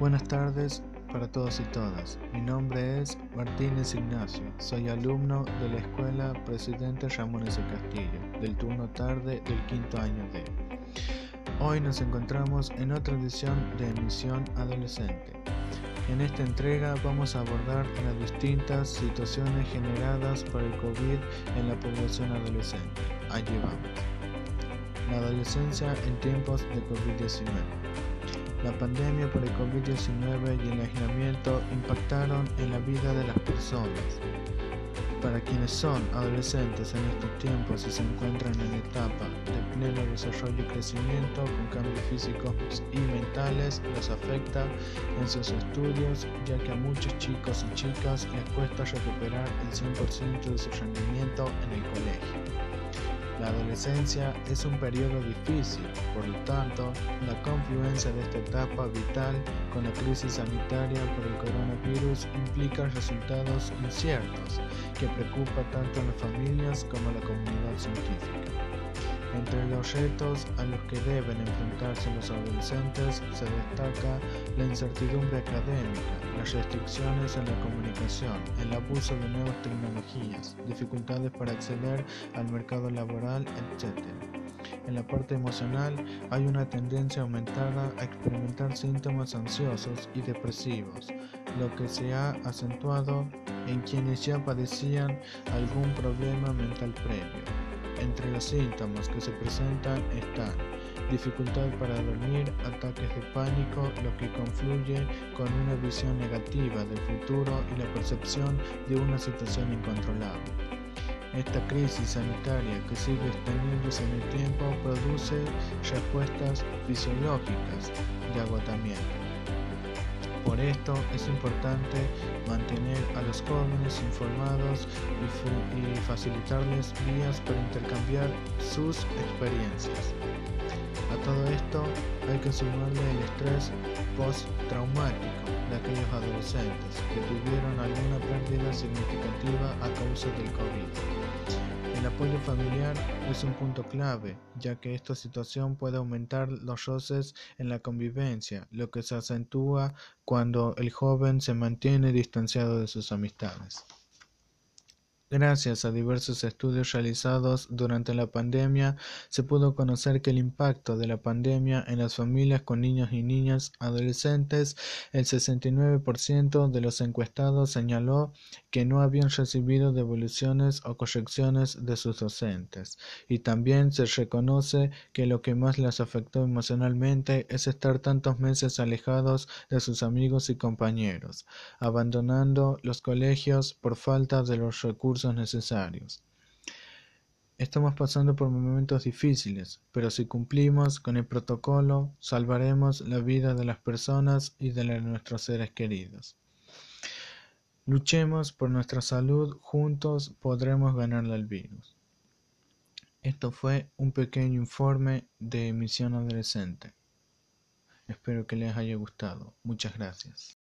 Buenas tardes para todos y todas. Mi nombre es Martínez Ignacio. Soy alumno de la Escuela Presidente Ramón S. Castillo, del turno tarde del quinto año D. Hoy nos encontramos en otra edición de Emisión Adolescente. En esta entrega vamos a abordar las distintas situaciones generadas por el COVID en la población adolescente. Allí vamos. La adolescencia en tiempos de COVID-19. La pandemia por el COVID-19 y el aislamiento impactaron en la vida de las personas. Para quienes son adolescentes en estos tiempos y se encuentran en etapa de pleno desarrollo y crecimiento con cambios físicos y mentales, los afecta en sus estudios, ya que a muchos chicos y chicas les cuesta recuperar el 100% de su rendimiento en el colegio. La adolescencia es un periodo difícil, por lo tanto, la confluencia de esta etapa vital con la crisis sanitaria por el coronavirus implica resultados inciertos que preocupa tanto a las familias como a la comunidad científica. Entre los retos a los que deben enfrentarse los adolescentes se destaca la incertidumbre académica, las restricciones en la comunicación, el abuso de nuevas tecnologías, dificultades para acceder al mercado laboral, etc. En la parte emocional hay una tendencia aumentada a experimentar síntomas ansiosos y depresivos, lo que se ha acentuado en quienes ya padecían algún problema mental previo. Entre los síntomas que se presentan están dificultad para dormir, ataques de pánico, lo que confluye con una visión negativa del futuro y la percepción de una situación incontrolable. Esta crisis sanitaria que sigue extendiéndose en el tiempo produce respuestas fisiológicas de agotamiento. Esto es importante mantener a los jóvenes informados y, facilitarles vías para intercambiar sus experiencias. A todo esto hay que sumarle el estrés postraumático de aquellos adolescentes que tuvieron alguna pérdida significativa a causa del COVID. El apoyo familiar es un punto clave, ya que esta situación puede aumentar los roces en la convivencia, lo que se acentúa cuando el joven se mantiene distanciado de sus amistades. Gracias a diversos estudios realizados durante la pandemia, se pudo conocer que el impacto de la pandemia en las familias con niños y niñas adolescentes, el 69% de los encuestados señaló que no habían recibido devoluciones o correcciones de sus docentes, y también se reconoce que lo que más les afectó emocionalmente es estar tantos meses alejados de sus amigos y compañeros, abandonando los colegios por falta de los recursos necesarios. Estamos pasando por momentos difíciles, pero si cumplimos con el protocolo, salvaremos la vida de las personas y de nuestros seres queridos. Luchemos por nuestra salud, juntos podremos ganarle al virus. Esto fue un pequeño informe de emisión adolescente. Espero que les haya gustado. Muchas gracias.